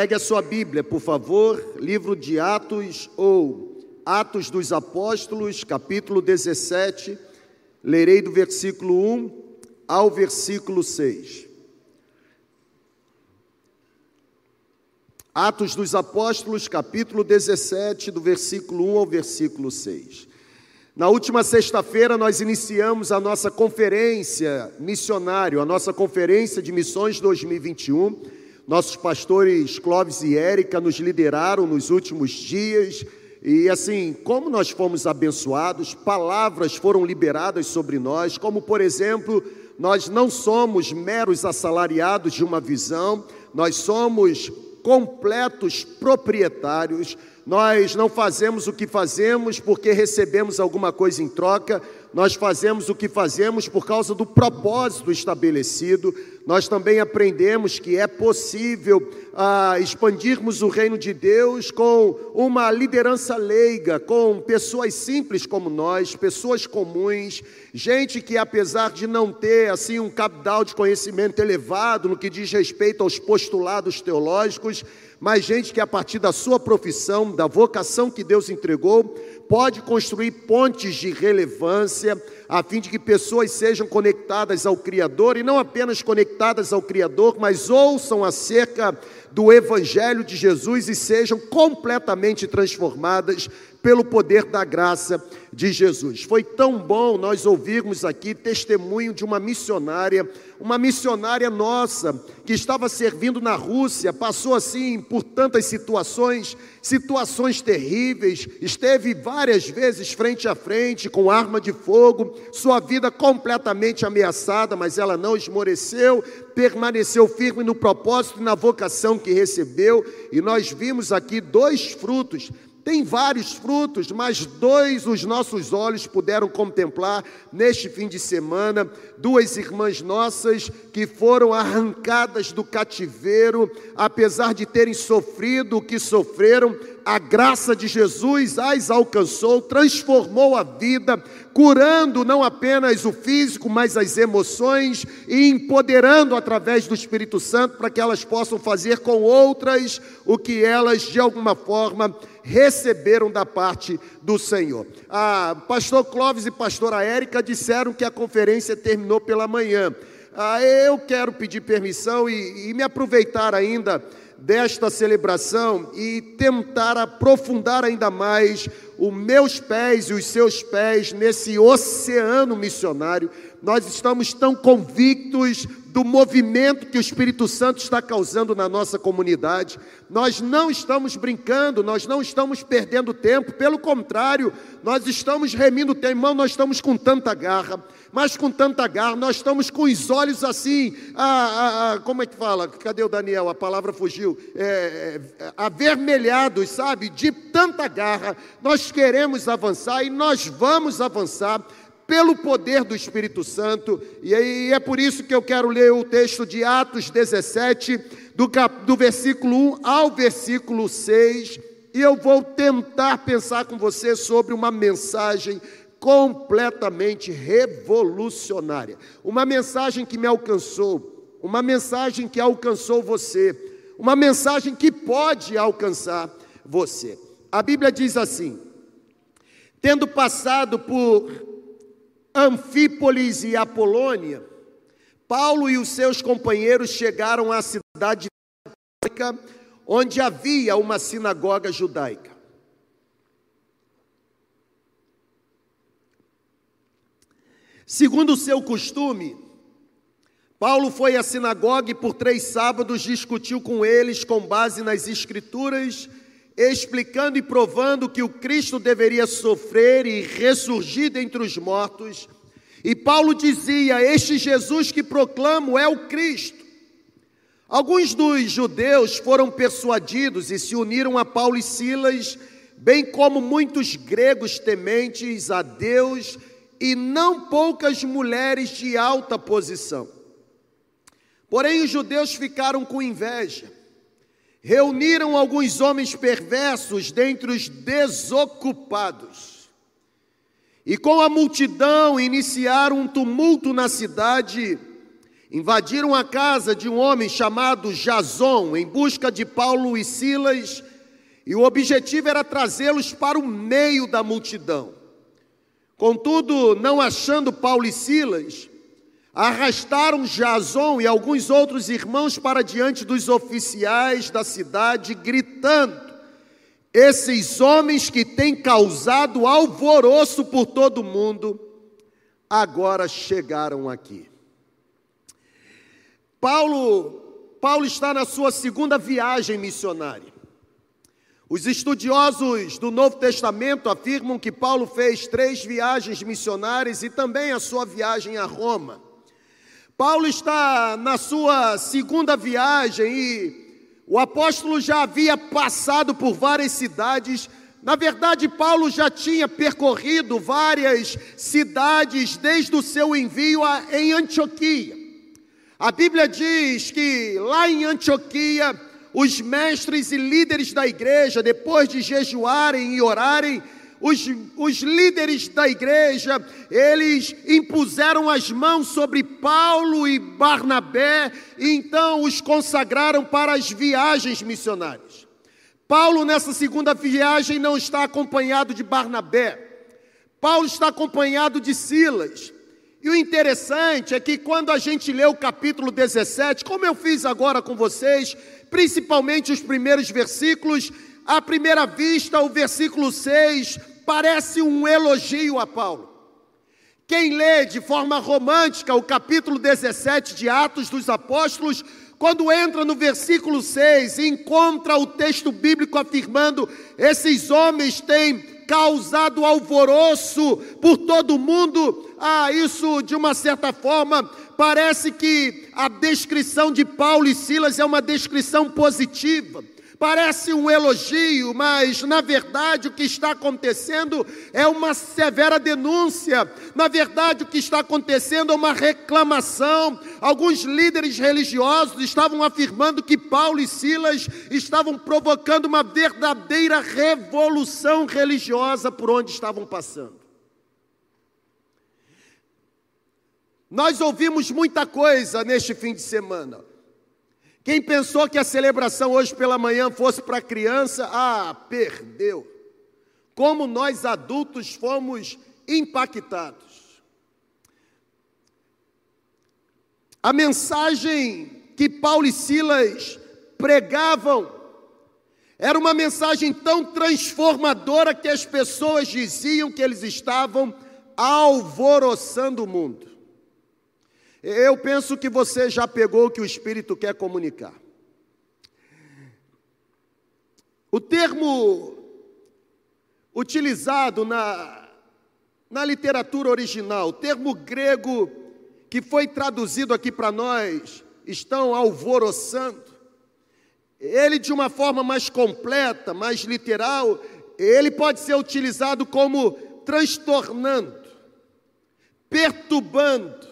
Pegue a sua Bíblia, por favor, livro de Atos ou Atos dos Apóstolos, capítulo 17. Lerei do versículo 1 ao versículo 6. Atos dos Apóstolos, capítulo 17, do versículo 1 ao versículo 6. Na última sexta-feira, nós iniciamos a nossa conferência missionária, a nossa conferência de missões 2021 nossos pastores Clóvis e Érica nos lideraram nos últimos dias. E assim, como nós fomos abençoados, palavras foram liberadas sobre nós, como por exemplo, nós não somos meros assalariados de uma visão, nós somos completos proprietários, nós não fazemos o que fazemos porque recebemos alguma coisa em troca, nós fazemos o que fazemos por causa do propósito estabelecido. Nós também aprendemos que é possível ah, expandirmos o reino de Deus com uma liderança leiga, com pessoas simples como nós, pessoas comuns, gente que apesar de não ter assim um capital de conhecimento elevado no que diz respeito aos postulados teológicos, mas gente que a partir da sua profissão, da vocação que Deus entregou, pode construir pontes de relevância, a fim de que pessoas sejam conectadas ao Criador e não apenas conectadas ao Criador, mas ouçam acerca do Evangelho de Jesus e sejam completamente transformadas pelo poder da graça de Jesus. Foi tão bom nós ouvirmos aqui testemunho de uma missionária, uma missionária nossa, que estava servindo na Rússia, passou assim por tantas situações, situações terríveis, esteve várias vezes frente a frente com arma de fogo, sua vida completamente ameaçada, mas ela não esmoreceu, permaneceu firme no propósito e na vocação que recebeu, e nós vimos aqui dois frutos tem vários frutos, mas dois os nossos olhos puderam contemplar neste fim de semana. Duas irmãs nossas que foram arrancadas do cativeiro, apesar de terem sofrido o que sofreram, a graça de Jesus as alcançou, transformou a vida, curando não apenas o físico, mas as emoções e empoderando através do Espírito Santo para que elas possam fazer com outras o que elas de alguma forma receberam da parte do Senhor. Ah, pastor Clóvis e pastora Érica disseram que a conferência terminou pela manhã. Ah, eu quero pedir permissão e, e me aproveitar ainda desta celebração e tentar aprofundar ainda mais os meus pés e os seus pés nesse oceano missionário. Nós estamos tão convictos do movimento que o Espírito Santo está causando na nossa comunidade. Nós não estamos brincando, nós não estamos perdendo tempo, pelo contrário, nós estamos remindo tempo, irmão, nós estamos com tanta garra, mas com tanta garra, nós estamos com os olhos assim, ah, ah, como é que fala? Cadê o Daniel? A palavra fugiu. É, é, avermelhados, sabe? De tanta garra, nós queremos avançar e nós vamos avançar pelo poder do Espírito Santo, e é por isso que eu quero ler o texto de Atos 17, do, cap, do versículo 1 ao versículo 6, e eu vou tentar pensar com você sobre uma mensagem completamente revolucionária, uma mensagem que me alcançou, uma mensagem que alcançou você, uma mensagem que pode alcançar você. A Bíblia diz assim: tendo passado por Anfípolis e Apolônia, Paulo e os seus companheiros chegaram à cidade judaica, onde havia uma sinagoga judaica. Segundo o seu costume, Paulo foi à sinagoga e por três sábados discutiu com eles com base nas Escrituras explicando e provando que o Cristo deveria sofrer e ressurgir dentre os mortos. E Paulo dizia: Este Jesus que proclamo é o Cristo. Alguns dos judeus foram persuadidos e se uniram a Paulo e Silas, bem como muitos gregos tementes a Deus e não poucas mulheres de alta posição. Porém, os judeus ficaram com inveja reuniram alguns homens perversos dentre os desocupados. E com a multidão iniciaram um tumulto na cidade invadiram a casa de um homem chamado Jason em busca de Paulo e Silas, e o objetivo era trazê-los para o meio da multidão. Contudo, não achando Paulo e Silas, arrastaram Jason e alguns outros irmãos para diante dos oficiais da cidade, gritando: Esses homens que têm causado alvoroço por todo o mundo, agora chegaram aqui. Paulo, Paulo está na sua segunda viagem missionária. Os estudiosos do Novo Testamento afirmam que Paulo fez três viagens missionárias e também a sua viagem a Roma. Paulo está na sua segunda viagem e o apóstolo já havia passado por várias cidades. Na verdade, Paulo já tinha percorrido várias cidades desde o seu envio em Antioquia. A Bíblia diz que lá em Antioquia, os mestres e líderes da igreja, depois de jejuarem e orarem, os, os líderes da igreja, eles impuseram as mãos sobre Paulo e Barnabé, e então os consagraram para as viagens missionárias. Paulo, nessa segunda viagem, não está acompanhado de Barnabé, Paulo está acompanhado de Silas. E o interessante é que quando a gente lê o capítulo 17, como eu fiz agora com vocês, principalmente os primeiros versículos, à primeira vista, o versículo 6 parece um elogio a Paulo. Quem lê de forma romântica o capítulo 17 de Atos dos Apóstolos, quando entra no versículo 6 e encontra o texto bíblico afirmando: esses homens têm causado alvoroço por todo o mundo. Ah, isso de uma certa forma parece que a descrição de Paulo e Silas é uma descrição positiva. Parece um elogio, mas na verdade o que está acontecendo é uma severa denúncia. Na verdade, o que está acontecendo é uma reclamação. Alguns líderes religiosos estavam afirmando que Paulo e Silas estavam provocando uma verdadeira revolução religiosa por onde estavam passando. Nós ouvimos muita coisa neste fim de semana. Quem pensou que a celebração hoje pela manhã fosse para criança, ah, perdeu. Como nós adultos fomos impactados. A mensagem que Paulo e Silas pregavam era uma mensagem tão transformadora que as pessoas diziam que eles estavam alvoroçando o mundo. Eu penso que você já pegou o que o Espírito quer comunicar. O termo utilizado na, na literatura original, o termo grego que foi traduzido aqui para nós, estão alvoroçando. Ele, de uma forma mais completa, mais literal, ele pode ser utilizado como transtornando, perturbando,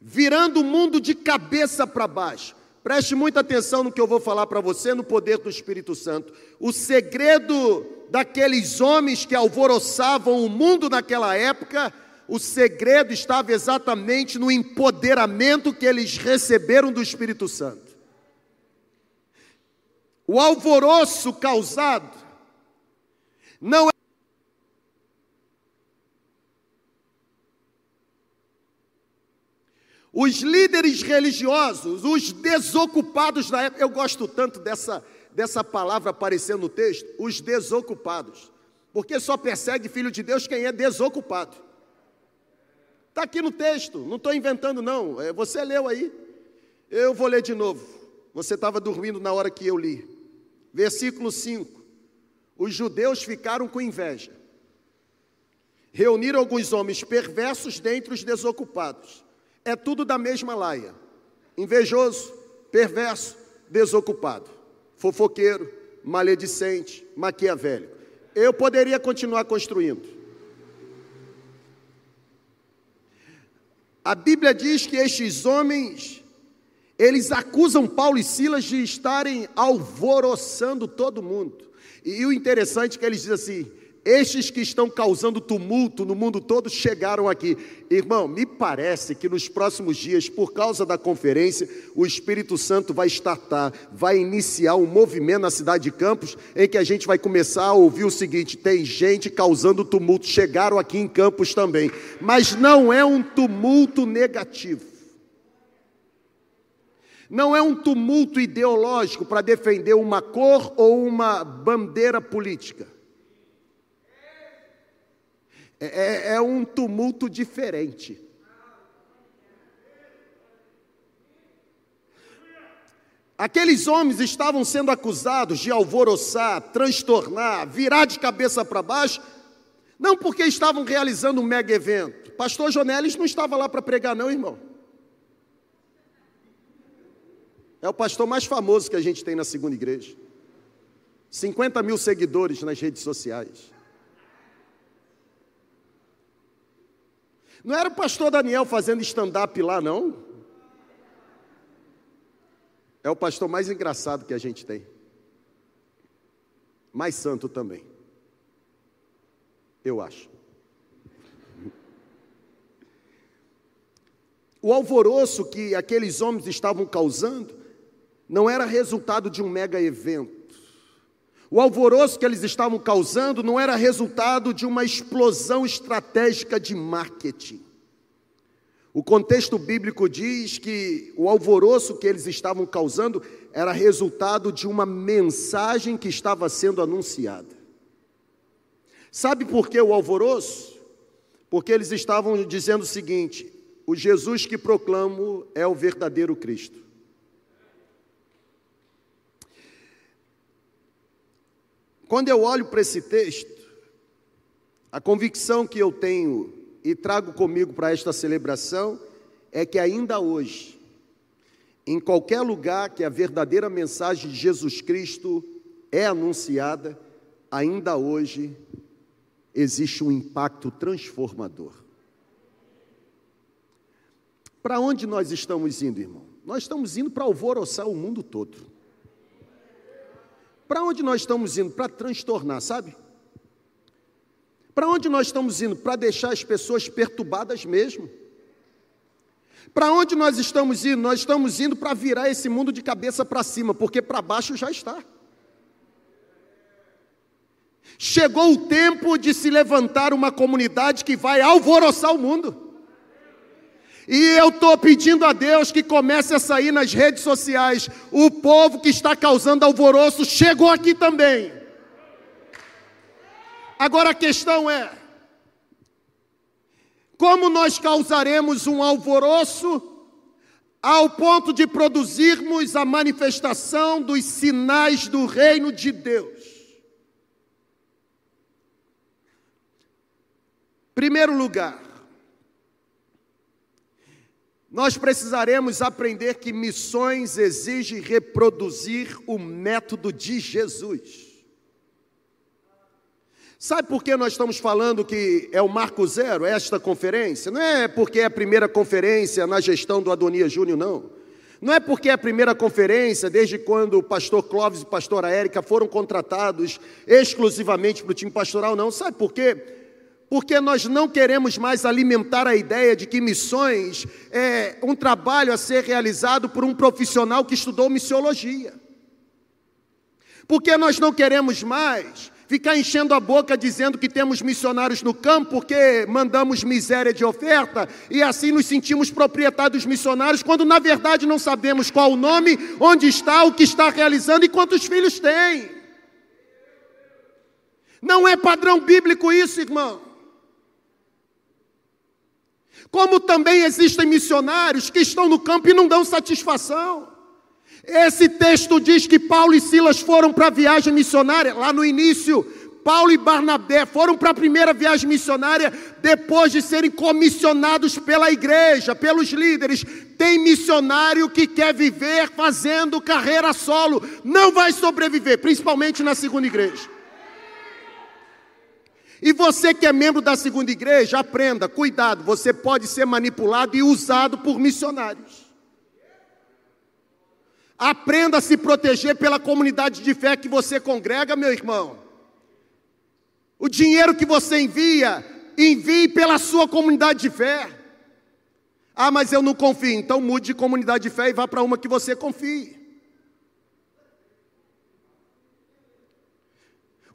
virando o mundo de cabeça para baixo. Preste muita atenção no que eu vou falar para você no poder do Espírito Santo. O segredo daqueles homens que alvoroçavam o mundo naquela época, o segredo estava exatamente no empoderamento que eles receberam do Espírito Santo. O alvoroço causado não é Os líderes religiosos, os desocupados da época, eu gosto tanto dessa, dessa palavra aparecendo no texto, os desocupados, porque só persegue filho de Deus quem é desocupado. Está aqui no texto, não estou inventando, não, é, você leu aí, eu vou ler de novo. Você estava dormindo na hora que eu li. Versículo 5: Os judeus ficaram com inveja, reuniram alguns homens perversos dentre os desocupados é tudo da mesma laia: invejoso, perverso, desocupado, fofoqueiro, maledicente, maquiavélico. Eu poderia continuar construindo. A Bíblia diz que estes homens, eles acusam Paulo e Silas de estarem alvoroçando todo mundo. E o interessante é que eles dizem assim: estes que estão causando tumulto no mundo todo chegaram aqui. Irmão, me parece que nos próximos dias, por causa da conferência, o Espírito Santo vai startar, vai iniciar um movimento na cidade de Campos, em que a gente vai começar a ouvir o seguinte: tem gente causando tumulto, chegaram aqui em Campos também, mas não é um tumulto negativo. Não é um tumulto ideológico para defender uma cor ou uma bandeira política é, é, é um tumulto diferente. Aqueles homens estavam sendo acusados de alvoroçar, transtornar, virar de cabeça para baixo, não porque estavam realizando um mega evento. Pastor Jonelis não estava lá para pregar, não, irmão. É o pastor mais famoso que a gente tem na segunda igreja. 50 mil seguidores nas redes sociais. Não era o pastor Daniel fazendo stand-up lá, não. É o pastor mais engraçado que a gente tem. Mais santo também. Eu acho. O alvoroço que aqueles homens estavam causando não era resultado de um mega evento. O alvoroço que eles estavam causando não era resultado de uma explosão estratégica de marketing. O contexto bíblico diz que o alvoroço que eles estavam causando era resultado de uma mensagem que estava sendo anunciada. Sabe por que o alvoroço? Porque eles estavam dizendo o seguinte: o Jesus que proclamo é o verdadeiro Cristo. Quando eu olho para esse texto, a convicção que eu tenho e trago comigo para esta celebração é que ainda hoje, em qualquer lugar que a verdadeira mensagem de Jesus Cristo é anunciada, ainda hoje existe um impacto transformador. Para onde nós estamos indo, irmão? Nós estamos indo para alvoroçar o mundo todo. Para onde nós estamos indo? Para transtornar, sabe? Para onde nós estamos indo? Para deixar as pessoas perturbadas mesmo. Para onde nós estamos indo? Nós estamos indo para virar esse mundo de cabeça para cima, porque para baixo já está. Chegou o tempo de se levantar uma comunidade que vai alvoroçar o mundo. E eu estou pedindo a Deus que comece a sair nas redes sociais. O povo que está causando alvoroço chegou aqui também. Agora a questão é: como nós causaremos um alvoroço ao ponto de produzirmos a manifestação dos sinais do reino de Deus? Primeiro lugar, nós precisaremos aprender que missões exigem reproduzir o método de Jesus. Sabe por que nós estamos falando que é o marco zero, esta conferência? Não é porque é a primeira conferência na gestão do Adonia Júnior, não. Não é porque é a primeira conferência, desde quando o pastor Clóvis e a pastora Érica foram contratados exclusivamente para o time pastoral, não. Sabe por quê? Porque nós não queremos mais alimentar a ideia de que missões é um trabalho a ser realizado por um profissional que estudou missiologia. Porque nós não queremos mais ficar enchendo a boca dizendo que temos missionários no campo porque mandamos miséria de oferta e assim nos sentimos proprietários dos missionários, quando na verdade não sabemos qual o nome, onde está, o que está realizando e quantos filhos tem. Não é padrão bíblico isso, irmão. Como também existem missionários que estão no campo e não dão satisfação. Esse texto diz que Paulo e Silas foram para a viagem missionária, lá no início, Paulo e Barnabé foram para a primeira viagem missionária depois de serem comissionados pela igreja, pelos líderes. Tem missionário que quer viver fazendo carreira solo, não vai sobreviver, principalmente na segunda igreja. E você que é membro da segunda igreja, aprenda, cuidado, você pode ser manipulado e usado por missionários. Aprenda a se proteger pela comunidade de fé que você congrega, meu irmão. O dinheiro que você envia, envie pela sua comunidade de fé. Ah, mas eu não confio. Então mude de comunidade de fé e vá para uma que você confie.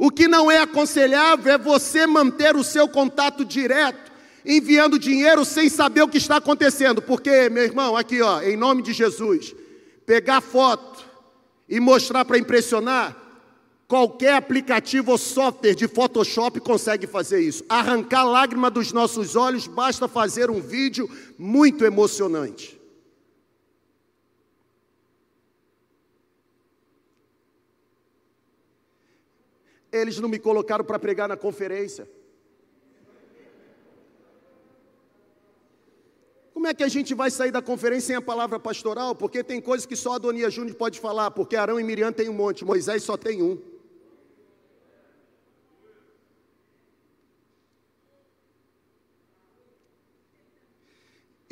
O que não é aconselhável é você manter o seu contato direto, enviando dinheiro sem saber o que está acontecendo. Porque, meu irmão, aqui ó, em nome de Jesus, pegar foto e mostrar para impressionar, qualquer aplicativo ou software de Photoshop consegue fazer isso. Arrancar lágrima dos nossos olhos, basta fazer um vídeo muito emocionante. Eles não me colocaram para pregar na conferência. Como é que a gente vai sair da conferência sem a palavra pastoral? Porque tem coisas que só a Donia Júnior pode falar, porque Arão e Miriam tem um monte, Moisés só tem um.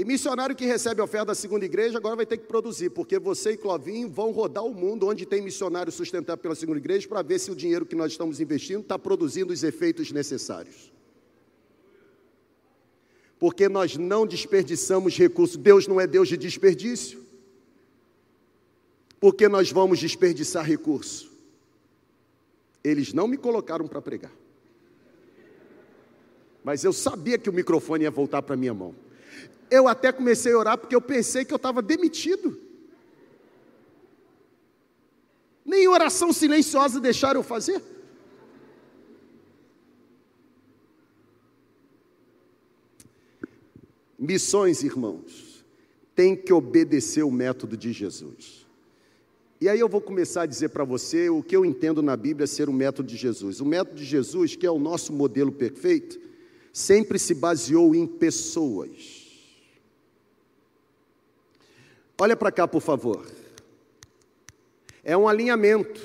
E missionário que recebe oferta da segunda igreja agora vai ter que produzir, porque você e Clovinho vão rodar o mundo onde tem missionário sustentado pela segunda igreja para ver se o dinheiro que nós estamos investindo está produzindo os efeitos necessários. Porque nós não desperdiçamos recursos, Deus não é Deus de desperdício. Porque nós vamos desperdiçar recurso. Eles não me colocaram para pregar. Mas eu sabia que o microfone ia voltar para minha mão. Eu até comecei a orar porque eu pensei que eu estava demitido. Nem oração silenciosa deixaram eu fazer. Missões, irmãos, tem que obedecer o método de Jesus. E aí eu vou começar a dizer para você o que eu entendo na Bíblia ser o método de Jesus. O método de Jesus, que é o nosso modelo perfeito, sempre se baseou em pessoas. Olha para cá, por favor. É um alinhamento.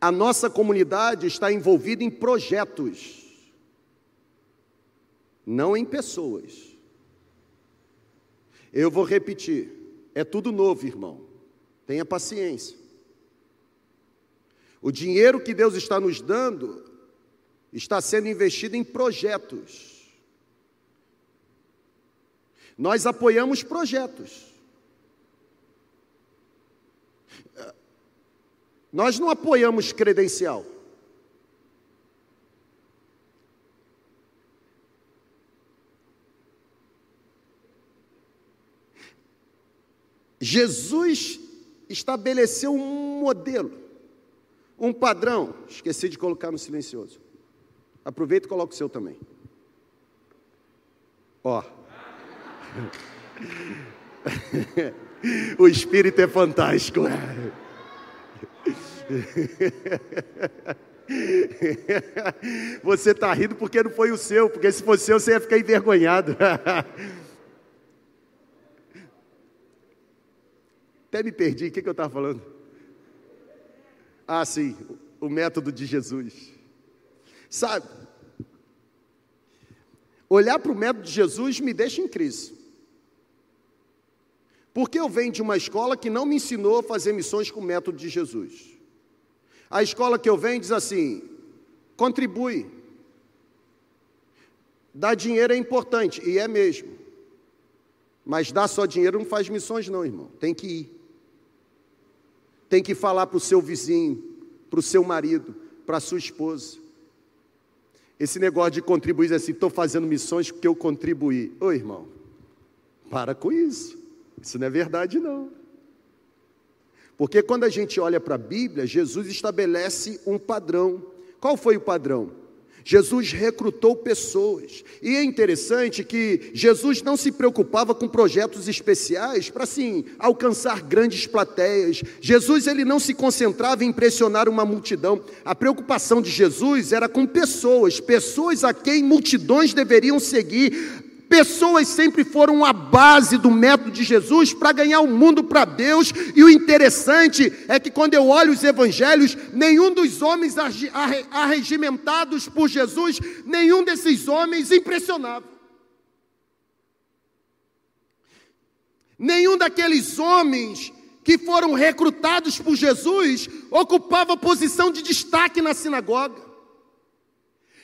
A nossa comunidade está envolvida em projetos, não em pessoas. Eu vou repetir: é tudo novo, irmão. Tenha paciência. O dinheiro que Deus está nos dando está sendo investido em projetos. Nós apoiamos projetos. Nós não apoiamos credencial. Jesus estabeleceu um modelo, um padrão. Esqueci de colocar no silencioso. Aproveita e coloca o seu também. Ó. o espírito é fantástico. Você está rindo porque não foi o seu, porque se fosse seu, você ia ficar envergonhado. Até me perdi, o que, que eu estava falando? Ah, sim, o método de Jesus. Sabe, olhar para o método de Jesus me deixa em crise. Porque eu venho de uma escola que não me ensinou a fazer missões com o método de Jesus. A escola que eu venho diz assim: contribui. Dar dinheiro é importante, e é mesmo. Mas dar só dinheiro não faz missões, não, irmão. Tem que ir. Tem que falar para o seu vizinho, para o seu marido, para a sua esposa. Esse negócio de contribuir assim, estou fazendo missões porque eu contribuí. Ô irmão, para com isso. Isso não é verdade, não. Porque quando a gente olha para a Bíblia, Jesus estabelece um padrão. Qual foi o padrão? Jesus recrutou pessoas. E é interessante que Jesus não se preocupava com projetos especiais para assim alcançar grandes plateias. Jesus ele não se concentrava em impressionar uma multidão. A preocupação de Jesus era com pessoas, pessoas a quem multidões deveriam seguir, Pessoas sempre foram a base do método de Jesus para ganhar o mundo para Deus, e o interessante é que quando eu olho os evangelhos, nenhum dos homens arregimentados por Jesus, nenhum desses homens impressionava. Nenhum daqueles homens que foram recrutados por Jesus ocupava posição de destaque na sinagoga.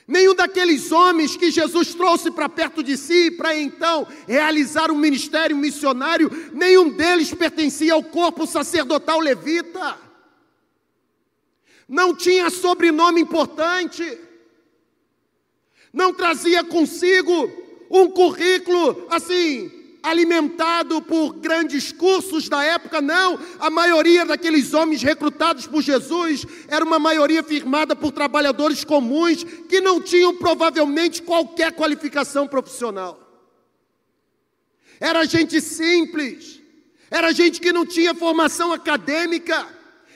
Nenhum daqueles homens que Jesus trouxe para perto de si, para então realizar um ministério missionário, nenhum deles pertencia ao corpo sacerdotal levita. Não tinha sobrenome importante, não trazia consigo um currículo assim, alimentado por grandes cursos da época, não. A maioria daqueles homens recrutados por Jesus era uma maioria firmada por trabalhadores comuns que não tinham provavelmente qualquer qualificação profissional. Era gente simples, era gente que não tinha formação acadêmica.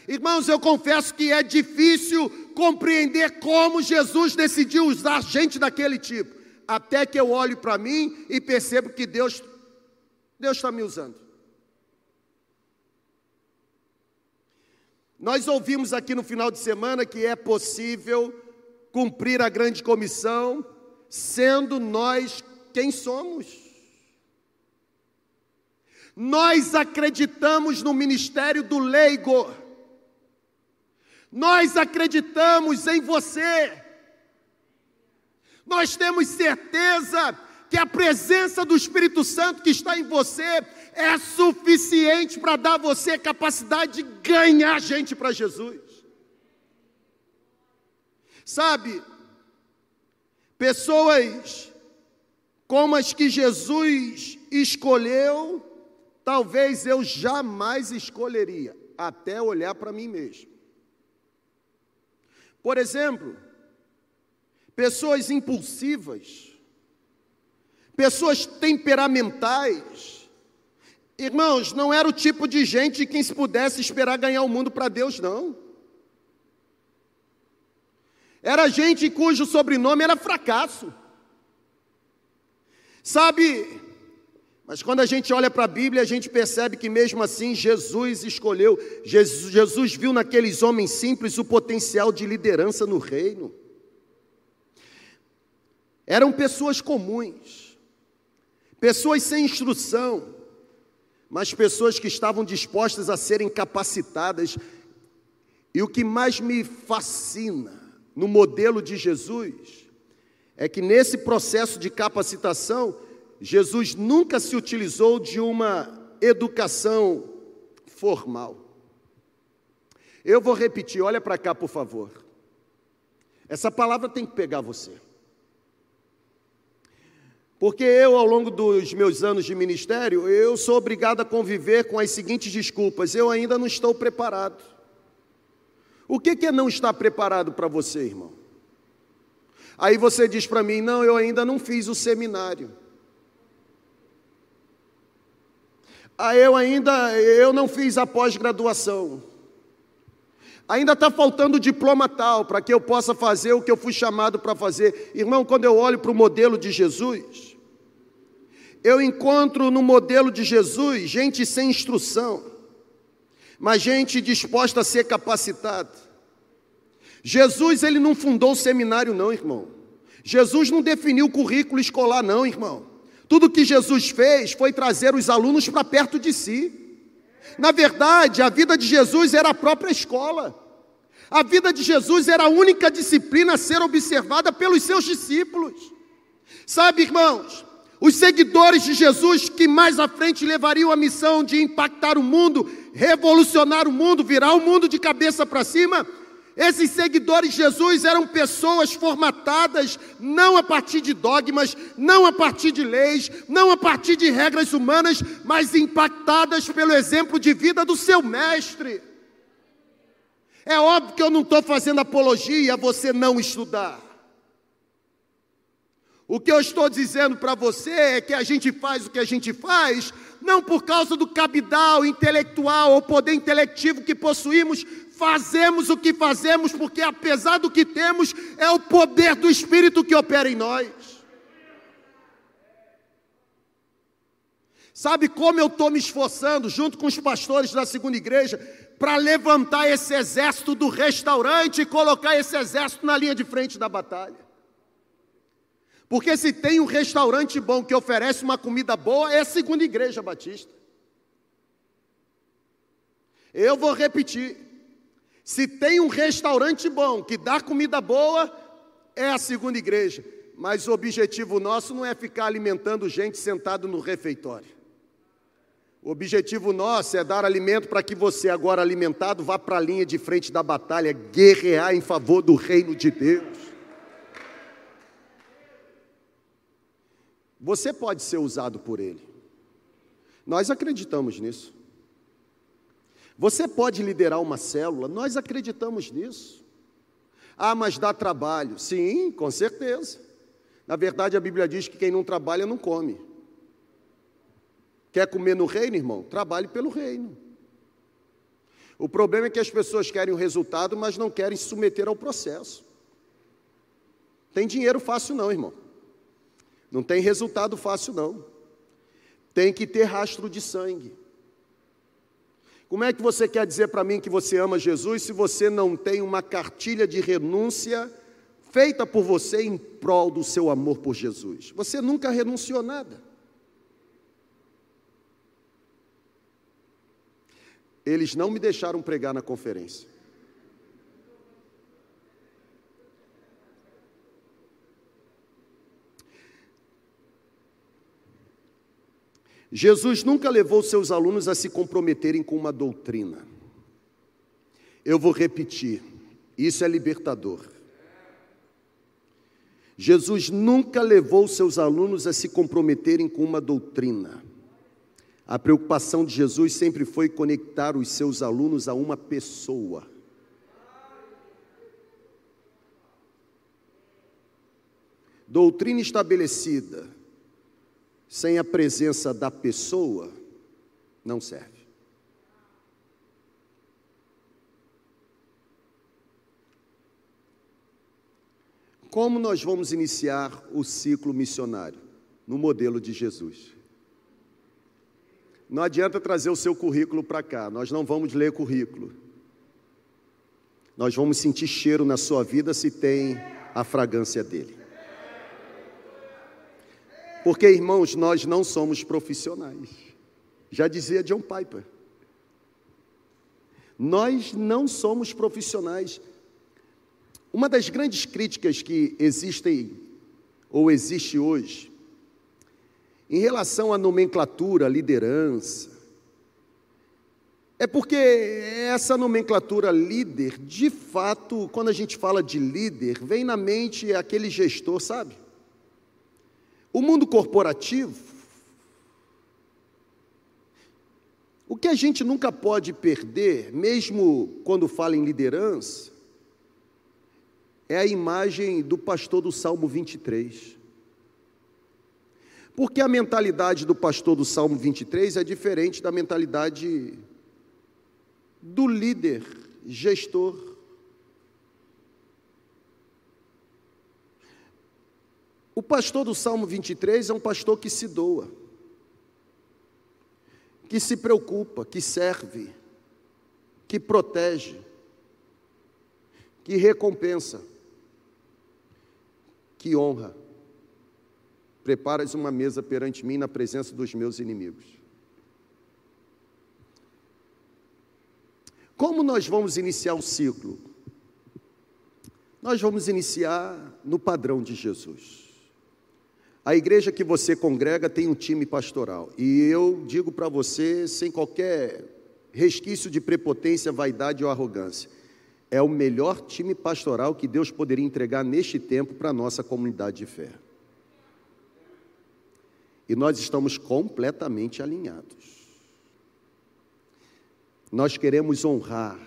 Irmãos, eu confesso que é difícil compreender como Jesus decidiu usar gente daquele tipo. Até que eu olho para mim e percebo que Deus Deus está me usando. Nós ouvimos aqui no final de semana que é possível cumprir a grande comissão, sendo nós quem somos. Nós acreditamos no ministério do leigo, nós acreditamos em você, nós temos certeza que a presença do Espírito Santo que está em você é suficiente para dar a você a capacidade de ganhar gente para Jesus. Sabe, pessoas como as que Jesus escolheu, talvez eu jamais escolheria, até olhar para mim mesmo. Por exemplo, pessoas impulsivas, pessoas temperamentais. Irmãos, não era o tipo de gente que se pudesse esperar ganhar o mundo para Deus, não. Era gente cujo sobrenome era fracasso. Sabe, mas quando a gente olha para a Bíblia, a gente percebe que mesmo assim Jesus escolheu, Jesus, Jesus viu naqueles homens simples o potencial de liderança no reino. Eram pessoas comuns, pessoas sem instrução, mas pessoas que estavam dispostas a serem capacitadas. E o que mais me fascina no modelo de Jesus é que nesse processo de capacitação, Jesus nunca se utilizou de uma educação formal. Eu vou repetir, olha para cá, por favor. Essa palavra tem que pegar você. Porque eu, ao longo dos meus anos de ministério, eu sou obrigado a conviver com as seguintes desculpas: eu ainda não estou preparado. O que é não estar preparado para você, irmão? Aí você diz para mim: não, eu ainda não fiz o seminário. Aí eu ainda, eu não fiz a pós-graduação. Ainda está faltando diploma tal para que eu possa fazer o que eu fui chamado para fazer. Irmão, quando eu olho para o modelo de Jesus, eu encontro no modelo de Jesus gente sem instrução, mas gente disposta a ser capacitada. Jesus, ele não fundou o seminário, não, irmão. Jesus não definiu o currículo escolar, não, irmão. Tudo que Jesus fez foi trazer os alunos para perto de si. Na verdade, a vida de Jesus era a própria escola. A vida de Jesus era a única disciplina a ser observada pelos seus discípulos. Sabe, irmãos, os seguidores de Jesus que mais à frente levariam a missão de impactar o mundo, revolucionar o mundo, virar o mundo de cabeça para cima. Esses seguidores de Jesus eram pessoas formatadas não a partir de dogmas, não a partir de leis, não a partir de regras humanas, mas impactadas pelo exemplo de vida do seu mestre. É óbvio que eu não estou fazendo apologia a você não estudar. O que eu estou dizendo para você é que a gente faz o que a gente faz, não por causa do cabidal intelectual ou poder intelectivo que possuímos, fazemos o que fazemos porque, apesar do que temos, é o poder do Espírito que opera em nós. Sabe como eu estou me esforçando, junto com os pastores da segunda igreja, para levantar esse exército do restaurante e colocar esse exército na linha de frente da batalha? Porque se tem um restaurante bom que oferece uma comida boa, é a segunda igreja batista. Eu vou repetir. Se tem um restaurante bom que dá comida boa, É a segunda igreja, mas o objetivo nosso não é ficar alimentando gente sentado no refeitório. O objetivo nosso é dar alimento para que você, agora alimentado, vá para a linha de frente da batalha, guerrear em favor do reino de Deus. Você pode ser usado por Ele. Nós acreditamos nisso. Você pode liderar uma célula, nós acreditamos nisso. Ah, mas dá trabalho. Sim, com certeza. Na verdade, a Bíblia diz que quem não trabalha não come. Quer comer no reino, irmão? Trabalhe pelo reino. O problema é que as pessoas querem o resultado, mas não querem se submeter ao processo. Tem dinheiro fácil, não, irmão. Não tem resultado fácil, não. Tem que ter rastro de sangue. Como é que você quer dizer para mim que você ama Jesus se você não tem uma cartilha de renúncia feita por você em prol do seu amor por Jesus? Você nunca renunciou nada. Eles não me deixaram pregar na conferência. Jesus nunca levou seus alunos a se comprometerem com uma doutrina. Eu vou repetir, isso é libertador. Jesus nunca levou seus alunos a se comprometerem com uma doutrina. A preocupação de Jesus sempre foi conectar os seus alunos a uma pessoa. Doutrina estabelecida sem a presença da pessoa não serve. Como nós vamos iniciar o ciclo missionário? No modelo de Jesus. Não adianta trazer o seu currículo para cá, nós não vamos ler currículo. Nós vamos sentir cheiro na sua vida se tem a fragrância dele. Porque, irmãos, nós não somos profissionais. Já dizia John Piper. Nós não somos profissionais. Uma das grandes críticas que existem ou existe hoje em relação à nomenclatura, liderança, é porque essa nomenclatura líder, de fato, quando a gente fala de líder, vem na mente aquele gestor, sabe? O mundo corporativo, o que a gente nunca pode perder, mesmo quando fala em liderança, é a imagem do pastor do Salmo 23. Porque a mentalidade do pastor do Salmo 23 é diferente da mentalidade do líder, gestor. O pastor do Salmo 23 é um pastor que se doa, que se preocupa, que serve, que protege, que recompensa, que honra. Preparas uma mesa perante mim na presença dos meus inimigos. Como nós vamos iniciar o ciclo? Nós vamos iniciar no padrão de Jesus. A igreja que você congrega tem um time pastoral. E eu digo para você, sem qualquer resquício de prepotência, vaidade ou arrogância, é o melhor time pastoral que Deus poderia entregar neste tempo para a nossa comunidade de fé. E nós estamos completamente alinhados. Nós queremos honrar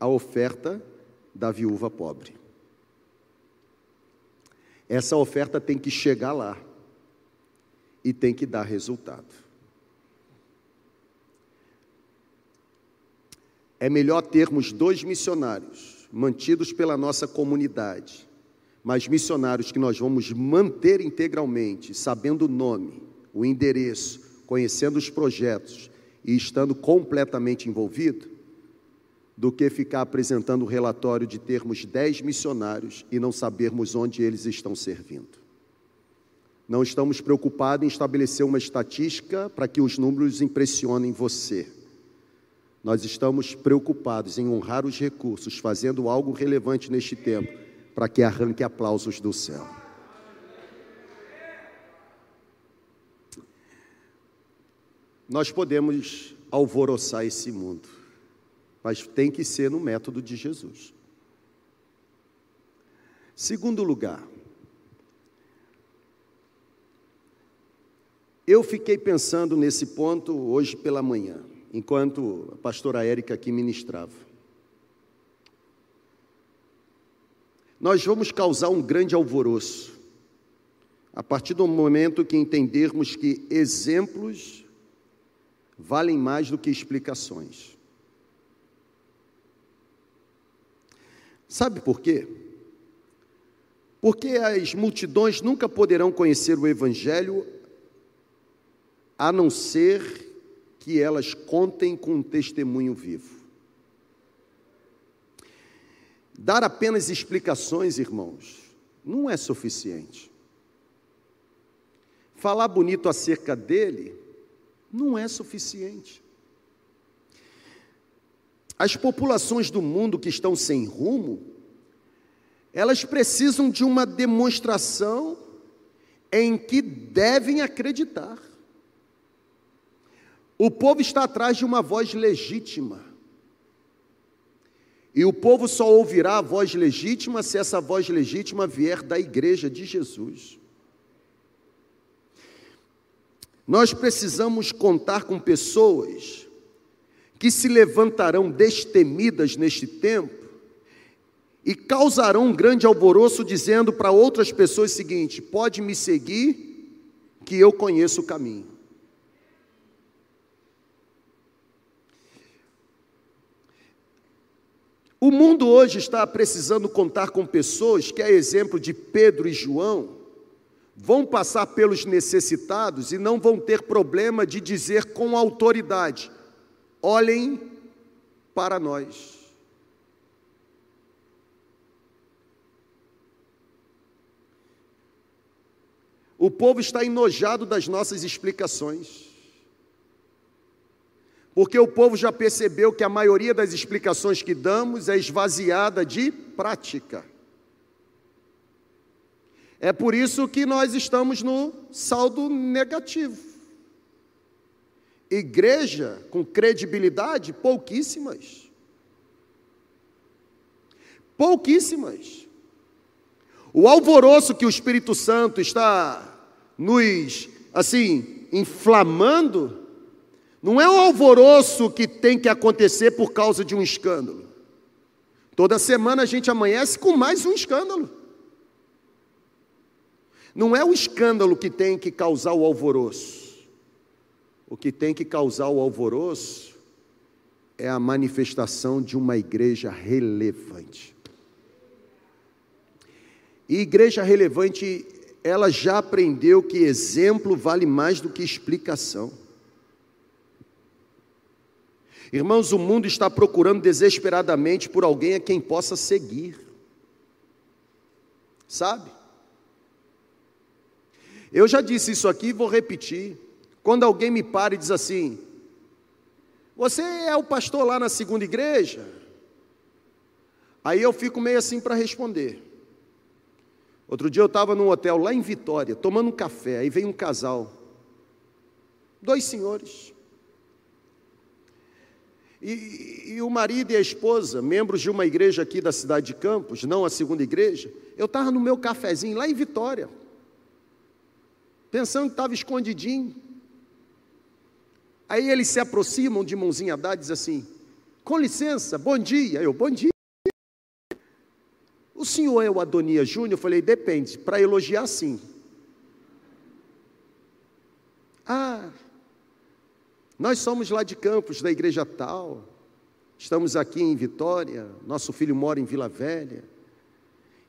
a oferta da viúva pobre. Essa oferta tem que chegar lá e tem que dar resultado. É melhor termos dois missionários mantidos pela nossa comunidade, mas missionários que nós vamos manter integralmente, sabendo o nome, o endereço, conhecendo os projetos e estando completamente envolvido, do que ficar apresentando o relatório de termos dez missionários e não sabermos onde eles estão servindo. Não estamos preocupados em estabelecer uma estatística para que os números impressionem você. Nós estamos preocupados em honrar os recursos, fazendo algo relevante neste tempo, para que arranque aplausos do céu. Nós podemos alvoroçar esse mundo, mas tem que ser no método de Jesus. Segundo lugar, eu fiquei pensando nesse ponto hoje pela manhã, enquanto a pastora Érica aqui ministrava. Nós vamos causar um grande alvoroço a partir do momento que entendermos que exemplos valem mais do que explicações. Sabe por quê? Porque as multidões nunca poderão conhecer o Evangelho a não ser que elas contem com um testemunho vivo. Dar apenas explicações, irmãos, não é suficiente. Falar bonito acerca dele não é suficiente. As populações do mundo que estão sem rumo, elas precisam de uma demonstração em que devem acreditar. O povo está atrás de uma voz legítima. E o povo só ouvirá a voz legítima se essa voz legítima vier da igreja de Jesus. Nós precisamos contar com pessoas que se levantarão destemidas neste tempo e causarão um grande alvoroço dizendo para outras pessoas o seguinte: pode me seguir, que eu conheço o caminho. O mundo hoje está precisando contar com pessoas que, a exemplo de Pedro e João, vão passar pelos necessitados e não vão ter problema de dizer com autoridade: olhem para nós. O povo está enojado das nossas explicações. Porque o povo já percebeu que a maioria das explicações que damos é esvaziada de prática. É por isso que nós estamos no saldo negativo. Igreja com credibilidade, pouquíssimas. Pouquíssimas. O alvoroço que o Espírito Santo está nos, assim, inflamando, não é um alvoroço que tem que acontecer por causa de um escândalo. Toda semana a gente amanhece com mais um escândalo. Não é o escândalo que tem que causar o alvoroço. O que tem que causar o alvoroço é a manifestação de uma igreja relevante. E igreja relevante ela já aprendeu que exemplo vale mais do que explicação. Irmãos, o mundo está procurando desesperadamente por alguém a quem possa seguir. Sabe? Eu já disse isso aqui e vou repetir. Quando alguém me para e diz assim: Você é o pastor lá na segunda igreja? Aí eu fico meio assim para responder. Outro dia eu estava num hotel lá em Vitória, tomando um café, aí veio um casal, dois senhores. E, e, o marido e a esposa, membros de uma igreja aqui da cidade de Campos, não a segunda igreja, eu estava no meu cafezinho lá em Vitória, pensando que estava escondidinho. Aí eles se aproximam de mãozinha dada e dizem assim: com licença, bom dia. Eu, bom dia. O senhor é o Adonias Júnior? Eu falei, depende, para elogiar sim. Ah, nós somos lá de Campos, da igreja tal, estamos aqui em Vitória, nosso filho mora em Vila Velha,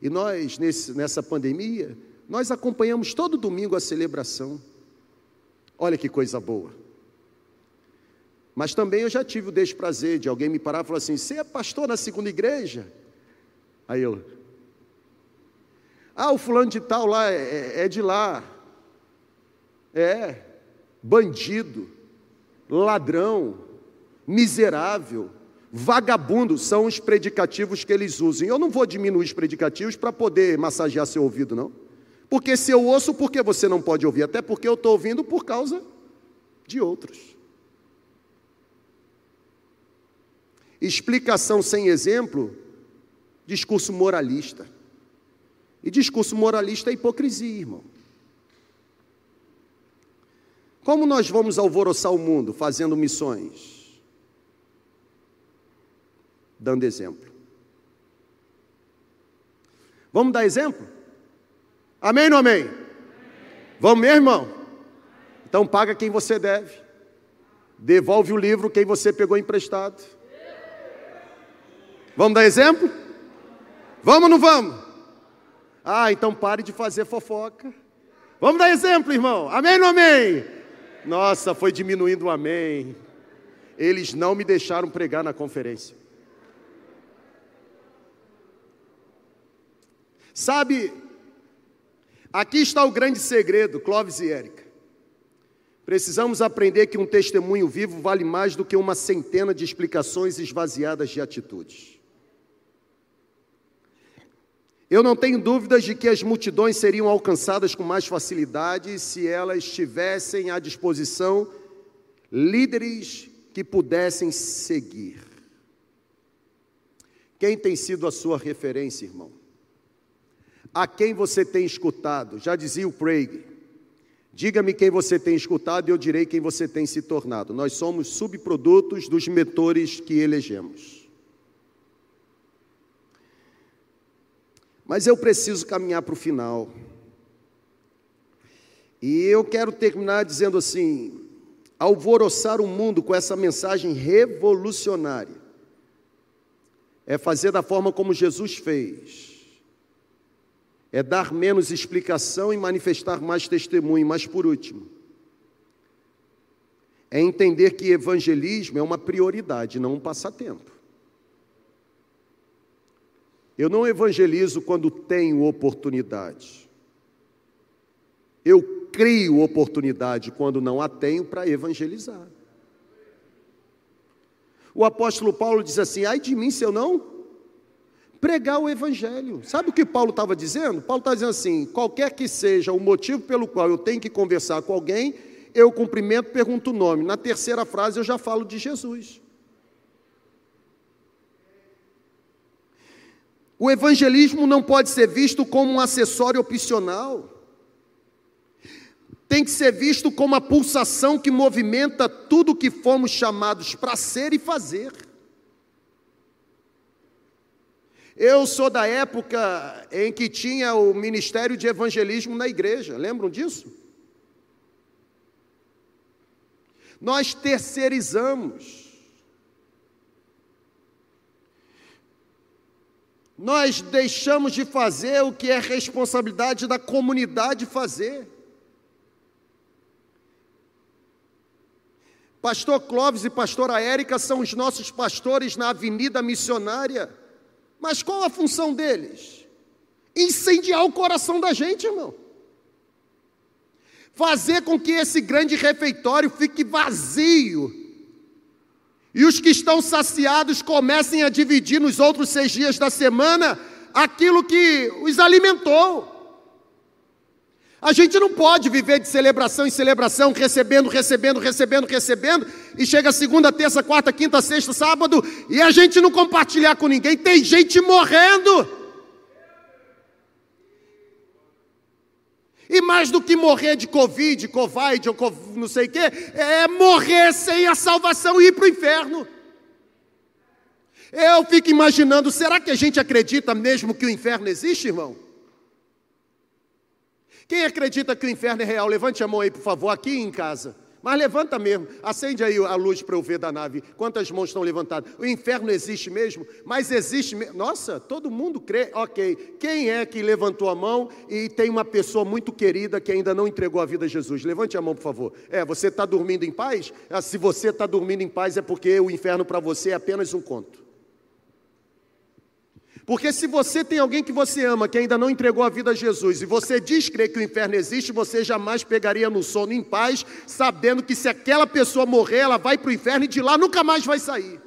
e nós, nesse, nessa pandemia, nós acompanhamos todo domingo a celebração. Olha que coisa boa. Mas também eu já tive o desprazer de alguém me parar e falar assim: Você é pastor na segunda igreja? Aí eu, ah, o fulano de tal lá é, é, é de lá. É, bandido, ladrão, miserável, Vagabundo são os predicativos que eles usam. Eu não vou diminuir os predicativos para poder massagear seu ouvido, não. Porque se eu ouço, por que você não pode ouvir? Até porque eu estou ouvindo por causa de outros. Explicação sem exemplo, discurso moralista. E discurso moralista é hipocrisia, irmão. Como nós vamos alvoroçar o mundo fazendo missões? Dando exemplo. Vamos dar exemplo? Amém ou não amém? Vamos mesmo, irmão? Então paga quem você deve. Devolve o livro quem você pegou emprestado. Vamos dar exemplo? Vamos ou não vamos? Ah, então pare de fazer fofoca. Vamos dar exemplo, irmão. Amém ou não amém? Nossa, foi diminuindo o amém. Eles não me deixaram pregar na conferência. Sabe, aqui está o grande segredo, Clóvis e Érica. Precisamos aprender que um testemunho vivo vale mais do que uma centena de explicações esvaziadas de atitudes. Eu não tenho dúvidas de que as multidões seriam alcançadas com mais facilidade se elas tivessem à disposição líderes que pudessem seguir. Quem tem sido a sua referência, irmão? A quem você tem escutado? Já dizia o Craig. Diga-me quem você tem escutado e eu direi quem você tem se tornado. Nós somos subprodutos dos mentores que elegemos. Mas eu preciso caminhar para o final. E eu quero terminar dizendo assim: alvoroçar o mundo com essa mensagem revolucionária é fazer da forma como Jesus fez, é dar menos explicação e manifestar mais testemunho. Mas por último, é entender que evangelismo é uma prioridade, não um passatempo. Eu não evangelizo quando tenho oportunidade. Eu crio oportunidade quando não a tenho para evangelizar. O apóstolo Paulo diz assim: ai de mim se eu não pregar o evangelho. Sabe o que Paulo estava dizendo? Paulo está dizendo assim: qualquer que seja o motivo pelo qual eu tenho que conversar com alguém, eu cumprimento, pergunto o nome. Na terceira frase eu já falo de Jesus. O evangelismo não pode ser visto como um acessório opcional. Tem que ser visto como a pulsação que movimenta tudo que fomos chamados para ser e fazer. Eu sou da época em que tinha o ministério de evangelismo na igreja, lembram disso? Nós terceirizamos. Nós deixamos de fazer o que é responsabilidade da comunidade fazer. Pastor Clóvis e pastora Érica são os nossos pastores na avenida missionária. Mas qual a função deles? Incendiar o coração da gente, irmão. Fazer com que esse grande refeitório fique vazio e os que estão saciados comecem a dividir nos outros seis dias da semana aquilo que os alimentou. A gente não pode viver de celebração em celebração, recebendo, recebendo, recebendo, recebendo, e chega segunda, terça, quarta, quinta, sexta, sábado, e a gente não compartilhar com ninguém. Tem gente morrendo. E mais do que morrer de Covid, Covid ou não sei o quê, é morrer sem a salvação e ir para o inferno. Eu fico imaginando, será que a gente acredita mesmo que o inferno existe, irmão? Quem acredita que o inferno é real? Levante a mão aí, por favor, aqui em casa. Mas levanta mesmo, acende aí a luz para eu ver da nave. Quantas mãos estão levantadas? O inferno existe mesmo? Mas existe mesmo? Nossa, todo mundo crê. Ok. Quem é que levantou a mão e tem uma pessoa muito querida que ainda não entregou a vida a Jesus? Levante a mão, por favor. É, você está dormindo em paz? Ah, se você está dormindo em paz é porque o inferno para você é apenas um conto. Porque se você tem alguém que você ama que ainda não entregou a vida a Jesus e você diz crer que o inferno existe, você jamais pegaria no sono em paz, sabendo que se aquela pessoa morrer, ela vai para o inferno e de lá nunca mais vai sair.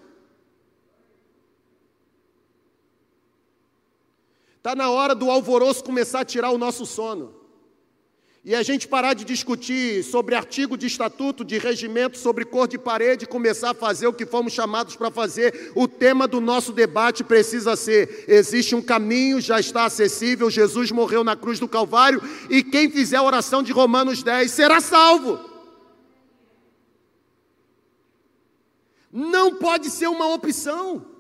Está na hora do alvoroço começar a tirar o nosso sono. E a gente parar de discutir sobre artigo de estatuto, de regimento, sobre cor de parede começar a fazer o que fomos chamados para fazer. O tema do nosso debate precisa ser: existe um caminho, já está acessível, Jesus morreu na cruz do Calvário e quem fizer a oração de Romanos 10 será salvo. Não pode ser uma opção.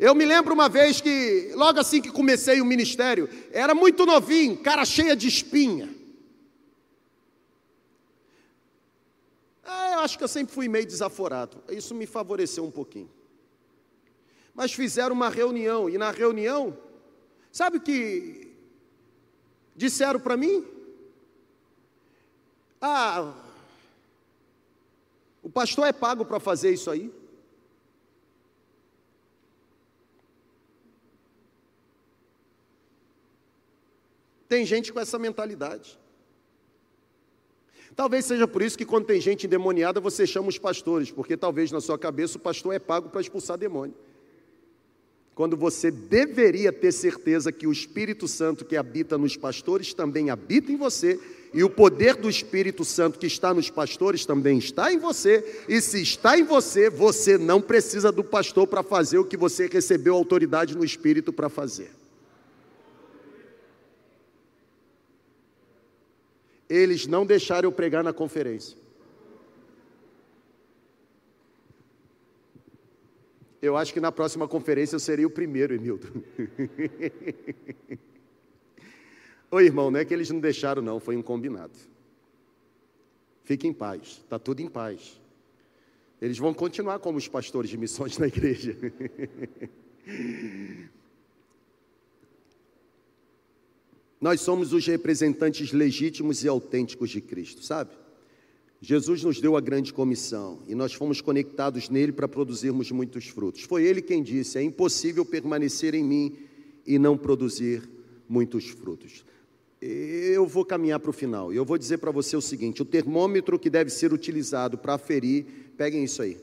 Eu me lembro uma vez que, logo assim que comecei o ministério, era muito novinho, cara cheia de espinha. É, eu acho que eu sempre fui meio desaforado. Isso me favoreceu um pouquinho. Mas fizeram uma reunião, e na reunião, sabe o que disseram para mim? Ah, o pastor é pago para fazer isso aí. Tem gente com essa mentalidade. Talvez seja por isso que quando tem gente endemoniada, você chama os pastores, porque talvez na sua cabeça o pastor é pago para expulsar demônio. Quando você deveria ter certeza que o Espírito Santo que habita nos pastores também habita em você, e o poder do Espírito Santo que está nos pastores também está em você, e se está em você, você não precisa do pastor para fazer o que você recebeu autoridade no Espírito para fazer. Eles não deixaram eu pregar na conferência. Eu acho que na próxima conferência eu serei o primeiro, Emildo. Oi, irmão, não é que eles não deixaram, não, foi um combinado. Fique em paz, está tudo em paz. Eles vão continuar como os pastores de missões na igreja. Nós somos os representantes legítimos e autênticos de Cristo, sabe? Jesus nos deu a grande comissão e nós fomos conectados nele para produzirmos muitos frutos. Foi ele quem disse: é impossível permanecer em mim e não produzir muitos frutos. Eu vou caminhar para o final e eu vou dizer para você o seguinte: o termômetro que deve ser utilizado para aferir, peguem isso aí.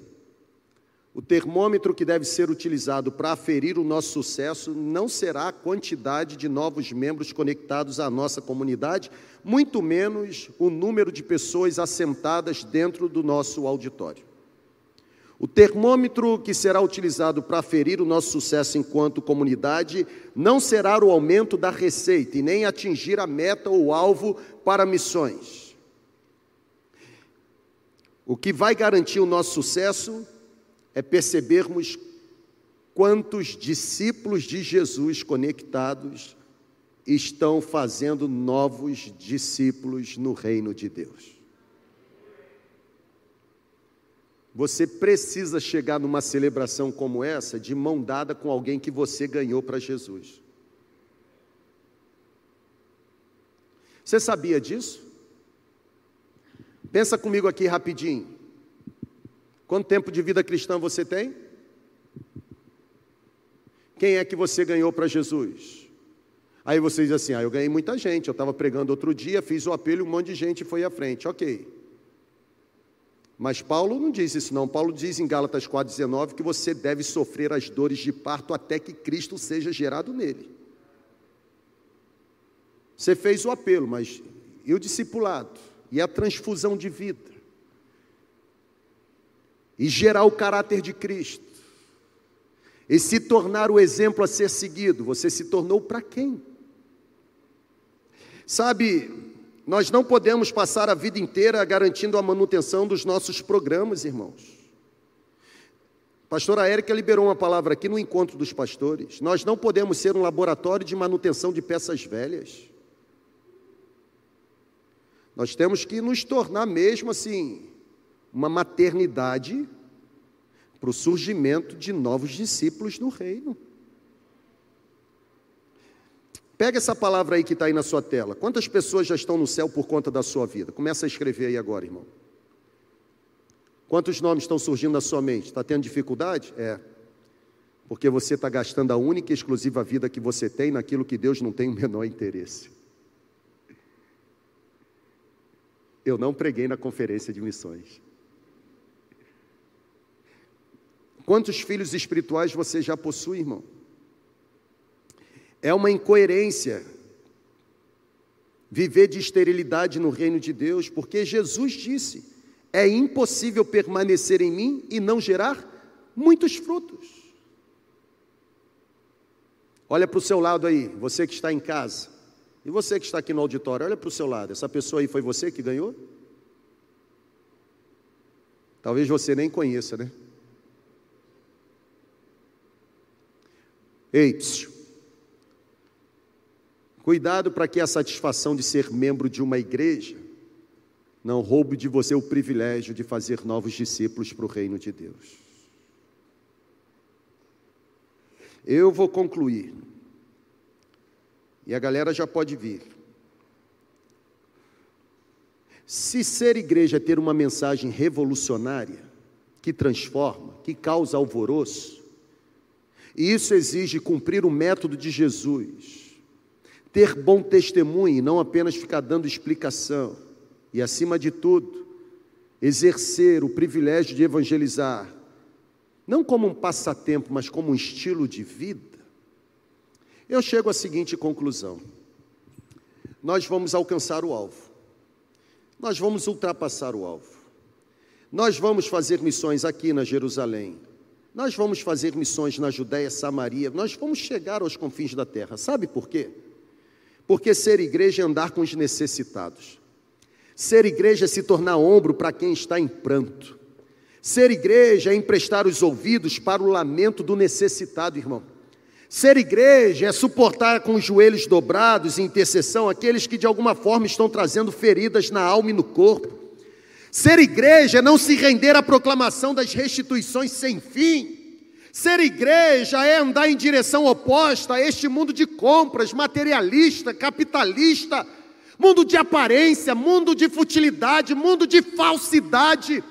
O termômetro que deve ser utilizado para aferir o nosso sucesso não será a quantidade de novos membros conectados à nossa comunidade, muito menos o número de pessoas assentadas dentro do nosso auditório. O termômetro que será utilizado para aferir o nosso sucesso enquanto comunidade não será o aumento da receita e nem atingir a meta ou alvo para missões. O que vai garantir o nosso sucesso é percebermos quantos discípulos de Jesus conectados estão fazendo novos discípulos no reino de Deus. Você precisa chegar numa celebração como essa de mão dada com alguém que você ganhou para Jesus. Você sabia disso? Pensa comigo aqui rapidinho. Quanto tempo de vida cristã você tem? Quem é que você ganhou para Jesus? Aí você diz assim: Ah, eu ganhei muita gente. Eu estava pregando outro dia, fiz o apelo, um monte de gente foi à frente. Ok. Mas Paulo não diz isso, não. Paulo diz em Gálatas 4,19 que você deve sofrer as dores de parto até que Cristo seja gerado nele. Você fez o apelo, mas e o discipulado? E a transfusão de vida? E gerar o caráter de Cristo, e se tornar o exemplo a ser seguido, você se tornou para quem? Sabe, nós não podemos passar a vida inteira garantindo a manutenção dos nossos programas, irmãos. Pastora Érica liberou uma palavra aqui no encontro dos pastores. Nós não podemos ser um laboratório de manutenção de peças velhas. Nós temos que nos tornar mesmo assim uma maternidade para o surgimento de novos discípulos no reino. Pega essa palavra aí que está aí na sua tela. Quantas pessoas já estão no céu por conta da sua vida? Começa a escrever aí agora, irmão. Quantos nomes estão surgindo na sua mente? Está tendo dificuldade? É. Porque você está gastando a única e exclusiva vida que você tem naquilo que Deus não tem o menor interesse. Eu não preguei na conferência de missões. Quantos filhos espirituais você já possui, irmão? É uma incoerência viver de esterilidade no reino de Deus, porque Jesus disse: é impossível permanecer em mim e não gerar muitos frutos. Olha para o seu lado aí, você que está em casa, e você que está aqui no auditório, olha para o seu lado, essa pessoa aí foi você que ganhou? Talvez você nem conheça, né? Ei, psiu. cuidado para que a satisfação de ser membro de uma igreja não roube de você o privilégio de fazer novos discípulos para o reino de Deus. Eu vou concluir. E a galera já pode vir. Se ser igreja é ter uma mensagem revolucionária, que transforma, que causa alvoroço, e isso exige cumprir o método de Jesus, ter bom testemunho e não apenas ficar dando explicação, e acima de tudo, exercer o privilégio de evangelizar, não como um passatempo, mas como um estilo de vida, eu chego à seguinte conclusão: nós vamos alcançar o alvo, nós vamos ultrapassar o alvo, nós vamos fazer missões aqui na Jerusalém, nós vamos fazer missões na Judéia, Samaria, nós vamos chegar aos confins da terra, sabe por quê? Porque ser igreja é andar com os necessitados, ser igreja é se tornar ombro para quem está em pranto, ser igreja é emprestar os ouvidos para o lamento do necessitado, irmão. Ser igreja é suportar com os joelhos dobrados em intercessão aqueles que de alguma forma estão trazendo feridas na alma e no corpo. Ser igreja é não se render à proclamação das restituições sem fim. Ser igreja é andar em direção oposta a este mundo de compras, materialista, capitalista, mundo de aparência, mundo de futilidade, mundo de falsidade.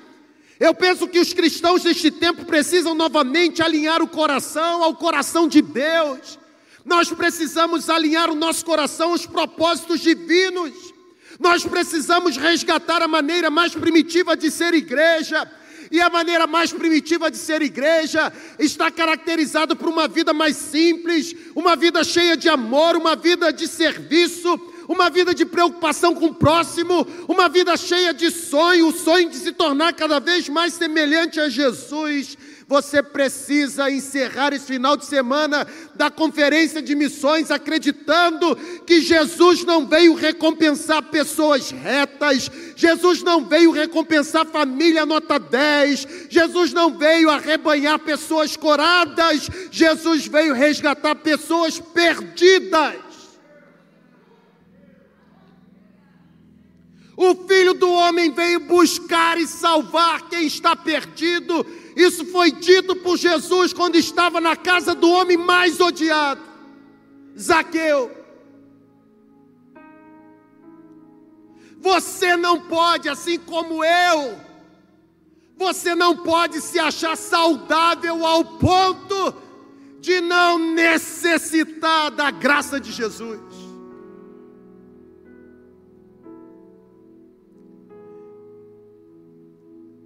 Eu penso que os cristãos deste tempo precisam novamente alinhar o coração ao coração de Deus. Nós precisamos alinhar o nosso coração aos propósitos divinos. Nós precisamos resgatar a maneira mais primitiva de ser igreja. E a maneira mais primitiva de ser igreja está caracterizada por uma vida mais simples, uma vida cheia de amor, uma vida de serviço, uma vida de preocupação com o próximo, uma vida cheia de sonho, o sonho de se tornar cada vez mais semelhante a Jesus. Você precisa encerrar esse final de semana da conferência de missões acreditando que Jesus não veio recompensar pessoas retas, Jesus não veio recompensar família nota 10, Jesus não veio arrebanhar pessoas coradas, Jesus veio resgatar pessoas perdidas. O filho do homem veio buscar e salvar quem está perdido. Isso foi dito por Jesus quando estava na casa do homem mais odiado, Zaqueu. Você não pode, assim como eu, você não pode se achar saudável ao ponto de não necessitar da graça de Jesus.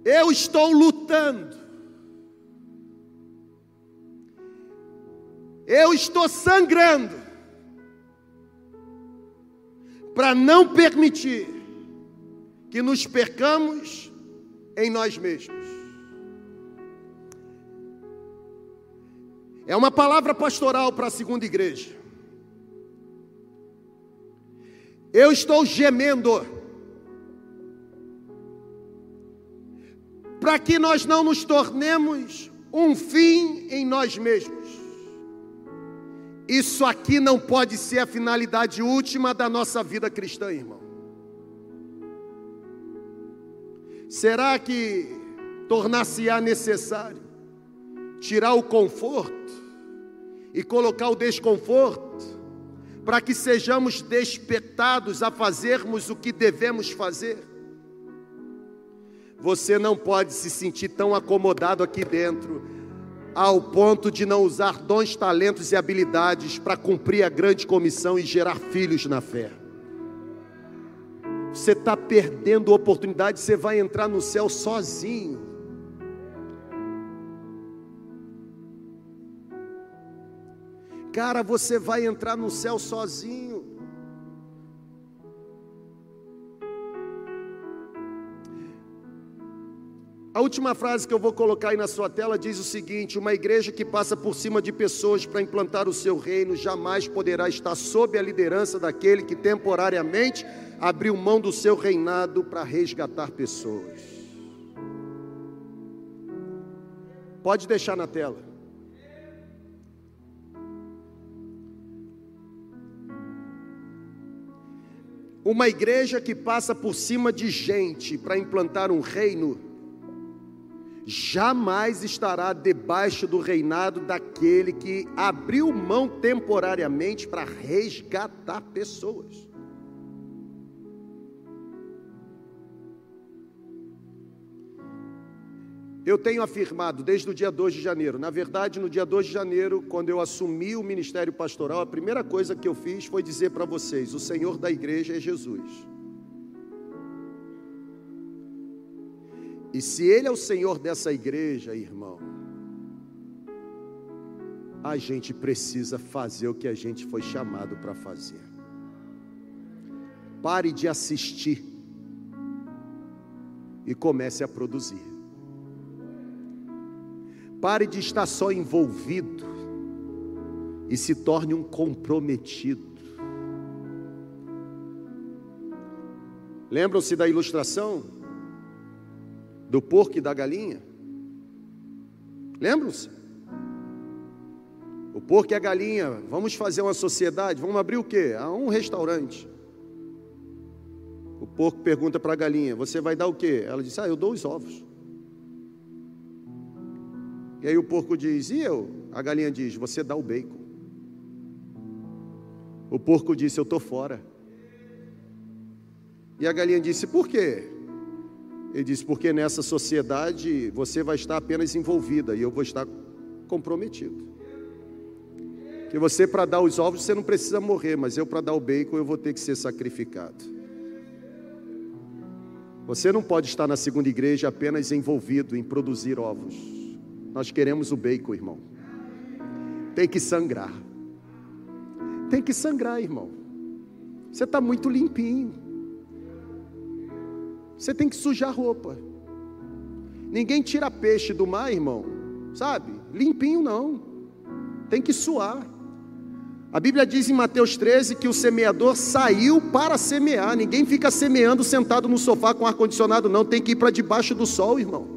Eu estou lutando. Eu estou sangrando para não permitir que nos percamos em nós mesmos. É uma palavra pastoral para a segunda igreja. Eu estou gemendo para que nós não nos tornemos um fim em nós mesmos. Isso aqui não pode ser a finalidade última da nossa vida cristã, irmão. Será que tornar-se-á necessário tirar o conforto e colocar o desconforto para que sejamos despertados a fazermos o que devemos fazer? Você não pode se sentir tão acomodado aqui dentro, ao ponto de não usar dons, talentos e habilidades para cumprir a grande comissão e gerar filhos na fé. Você está perdendo oportunidade, você vai entrar no céu sozinho. Cara, você vai entrar no céu sozinho. A última frase que eu vou colocar aí na sua tela diz o seguinte: Uma igreja que passa por cima de pessoas para implantar o seu reino jamais poderá estar sob a liderança daquele que temporariamente abriu mão do seu reinado para resgatar pessoas. Pode deixar na tela. Uma igreja que passa por cima de gente para implantar um reino, jamais estará debaixo do reinado daquele que abriu mão temporariamente para resgatar pessoas. Eu tenho afirmado desde o dia 2 de janeiro, na verdade, no dia 2 de janeiro, quando eu assumi o ministério pastoral, a primeira coisa que eu fiz foi dizer para vocês: o Senhor da igreja é Jesus. E se Ele é o Senhor dessa igreja, irmão, a gente precisa fazer o que a gente foi chamado para fazer. Pare de assistir e comece a produzir. Pare de estar só envolvido e se torne um comprometido. Lembram-se da ilustração do porco e da galinha? Lembram-se? O porco e a galinha, vamos fazer uma sociedade, vamos abrir o quê? Ah, um restaurante. O porco pergunta para a galinha: Você vai dar o quê? Ela diz: Ah, eu dou os ovos. E aí o porco diz: E eu? A galinha diz: Você dá o bacon. O porco disse: Eu estou fora. E a galinha disse: Por quê? Ele disse: Porque nessa sociedade você vai estar apenas envolvida e eu vou estar comprometido. Que você, para dar os ovos, você não precisa morrer, mas eu, para dar o bacon, eu vou ter que ser sacrificado. Você não pode estar na segunda igreja apenas envolvido em produzir ovos. Nós queremos o bacon, irmão. Tem que sangrar. Tem que sangrar, irmão. Você está muito limpinho. Você tem que sujar roupa. Ninguém tira peixe do mar, irmão. Sabe? Limpinho não. Tem que suar. A Bíblia diz em Mateus 13 que o semeador saiu para semear. Ninguém fica semeando sentado no sofá com ar-condicionado, não. Tem que ir para debaixo do sol, irmão.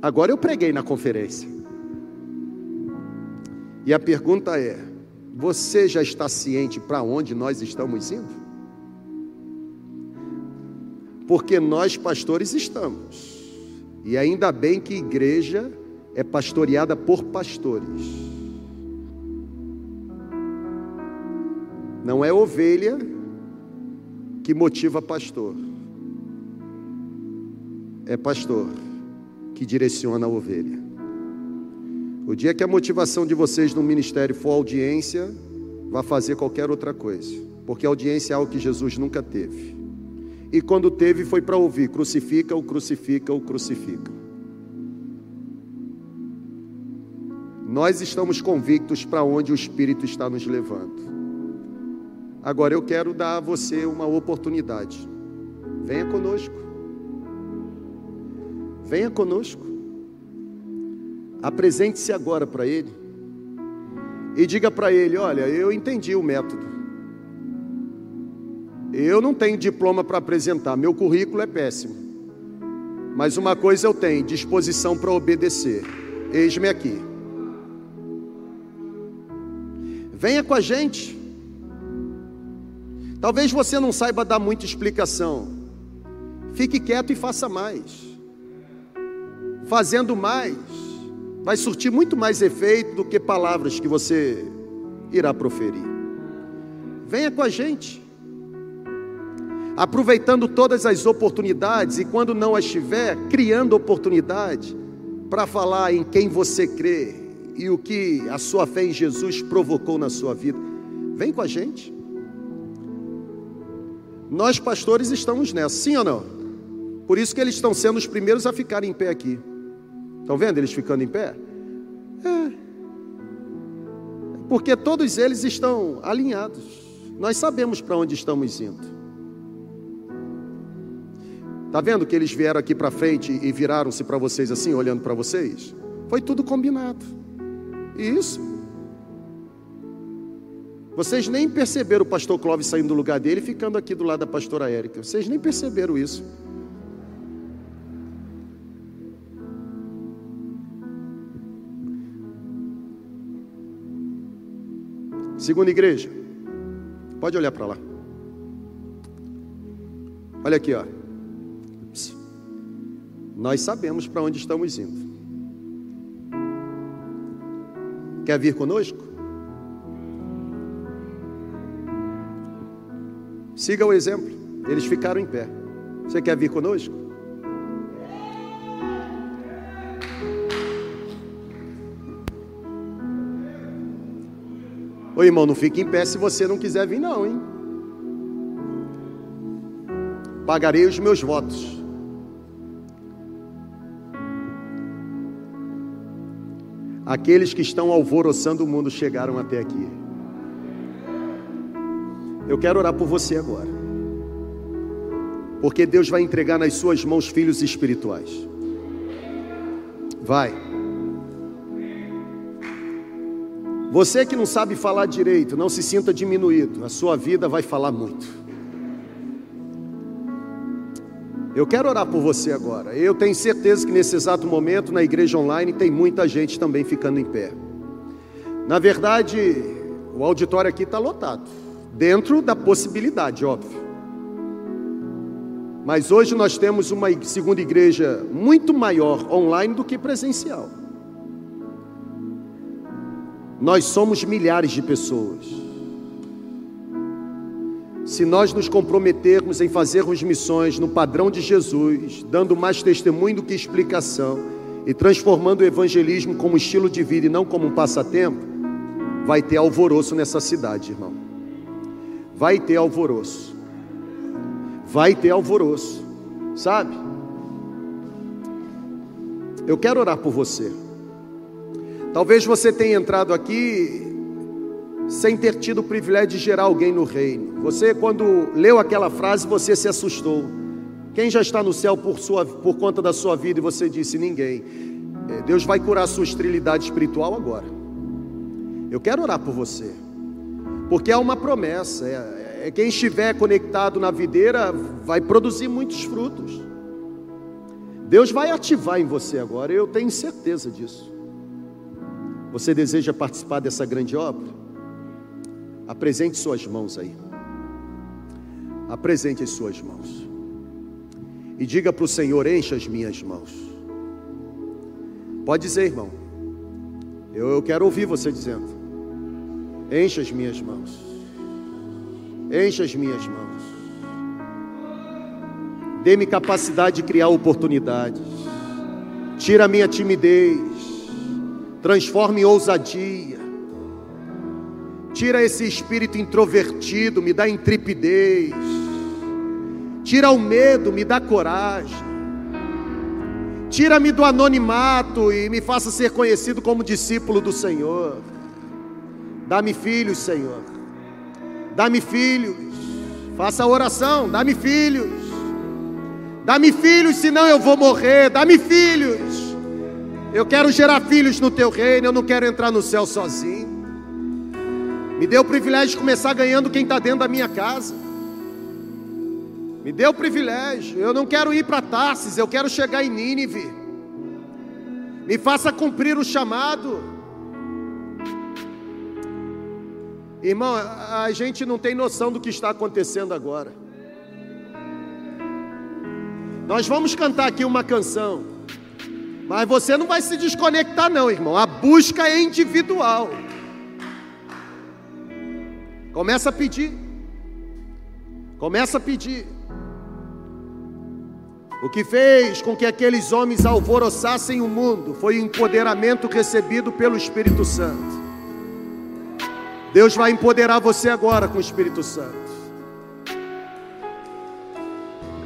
Agora eu preguei na conferência. E a pergunta é: você já está ciente para onde nós estamos indo? Porque nós pastores estamos. E ainda bem que igreja é pastoreada por pastores. Não é ovelha que motiva pastor. É pastor que direciona a ovelha. O dia que a motivação de vocês no ministério for audiência, vá fazer qualquer outra coisa, porque audiência é algo que Jesus nunca teve. E quando teve, foi para ouvir: crucifica, o crucifica, o crucifica. Nós estamos convictos para onde o Espírito está nos levando. Agora eu quero dar a você uma oportunidade. Venha conosco. Venha conosco. Apresente-se agora para Ele. E diga para Ele: Olha, eu entendi o método. Eu não tenho diploma para apresentar, meu currículo é péssimo. Mas uma coisa eu tenho: disposição para obedecer. Eis-me aqui. Venha com a gente. Talvez você não saiba dar muita explicação. Fique quieto e faça mais fazendo mais, vai surtir muito mais efeito do que palavras que você irá proferir. Venha com a gente, aproveitando todas as oportunidades e quando não as tiver, criando oportunidade para falar em quem você crê e o que a sua fé em Jesus provocou na sua vida. Vem com a gente. Nós pastores estamos nessa, sim ou não? Por isso que eles estão sendo os primeiros a ficarem em pé aqui. Estão vendo eles ficando em pé? É. Porque todos eles estão alinhados. Nós sabemos para onde estamos indo. Está vendo que eles vieram aqui para frente e viraram-se para vocês assim, olhando para vocês? Foi tudo combinado. Isso. Vocês nem perceberam o pastor Clóvis saindo do lugar dele e ficando aqui do lado da pastora Érica. Vocês nem perceberam isso. Segunda igreja. Pode olhar para lá. Olha aqui, ó. Nós sabemos para onde estamos indo. Quer vir conosco? Siga o exemplo. Eles ficaram em pé. Você quer vir conosco? Ô irmão, não fique em pé se você não quiser vir, não, hein? Pagarei os meus votos. Aqueles que estão alvoroçando o mundo chegaram até aqui. Eu quero orar por você agora. Porque Deus vai entregar nas suas mãos filhos espirituais. Vai. Você que não sabe falar direito, não se sinta diminuído. A sua vida vai falar muito. Eu quero orar por você agora. Eu tenho certeza que nesse exato momento, na igreja online, tem muita gente também ficando em pé. Na verdade, o auditório aqui está lotado, dentro da possibilidade, óbvio. Mas hoje nós temos uma segunda igreja muito maior online do que presencial. Nós somos milhares de pessoas se nós nos comprometermos em fazermos missões no padrão de Jesus, dando mais testemunho do que explicação e transformando o evangelismo como estilo de vida e não como um passatempo, vai ter alvoroço nessa cidade, irmão. Vai ter alvoroço. Vai ter alvoroço, sabe? Eu quero orar por você. Talvez você tenha entrado aqui sem ter tido o privilégio de gerar alguém no reino. Você, quando leu aquela frase, você se assustou. Quem já está no céu por, sua, por conta da sua vida e você disse ninguém? É, Deus vai curar a sua esterilidade espiritual agora. Eu quero orar por você, porque há uma promessa. É, é quem estiver conectado na videira vai produzir muitos frutos. Deus vai ativar em você agora, eu tenho certeza disso. Você deseja participar dessa grande obra? Apresente suas mãos aí. Apresente as suas mãos. E diga para o Senhor: encha as minhas mãos. Pode dizer, irmão. Eu, eu quero ouvir você dizendo: encha as minhas mãos. Encha as minhas mãos. Dê-me capacidade de criar oportunidades. Tira a minha timidez. Transforme em ousadia Tira esse espírito introvertido, me dá intrepidez. Tira o medo, me dá coragem. Tira-me do anonimato e me faça ser conhecido como discípulo do Senhor. Dá-me filhos, Senhor. Dá-me filhos. Faça a oração, dá-me filhos. Dá-me filhos, senão eu vou morrer. Dá-me filhos. Eu quero gerar filhos no teu reino, eu não quero entrar no céu sozinho. Me deu o privilégio de começar ganhando quem está dentro da minha casa. Me deu o privilégio. Eu não quero ir para Tarsis, eu quero chegar em Nínive. Me faça cumprir o chamado. Irmão, a gente não tem noção do que está acontecendo agora. Nós vamos cantar aqui uma canção. Mas você não vai se desconectar, não, irmão. A busca é individual. Começa a pedir. Começa a pedir. O que fez com que aqueles homens alvoroçassem o mundo foi o empoderamento recebido pelo Espírito Santo. Deus vai empoderar você agora com o Espírito Santo.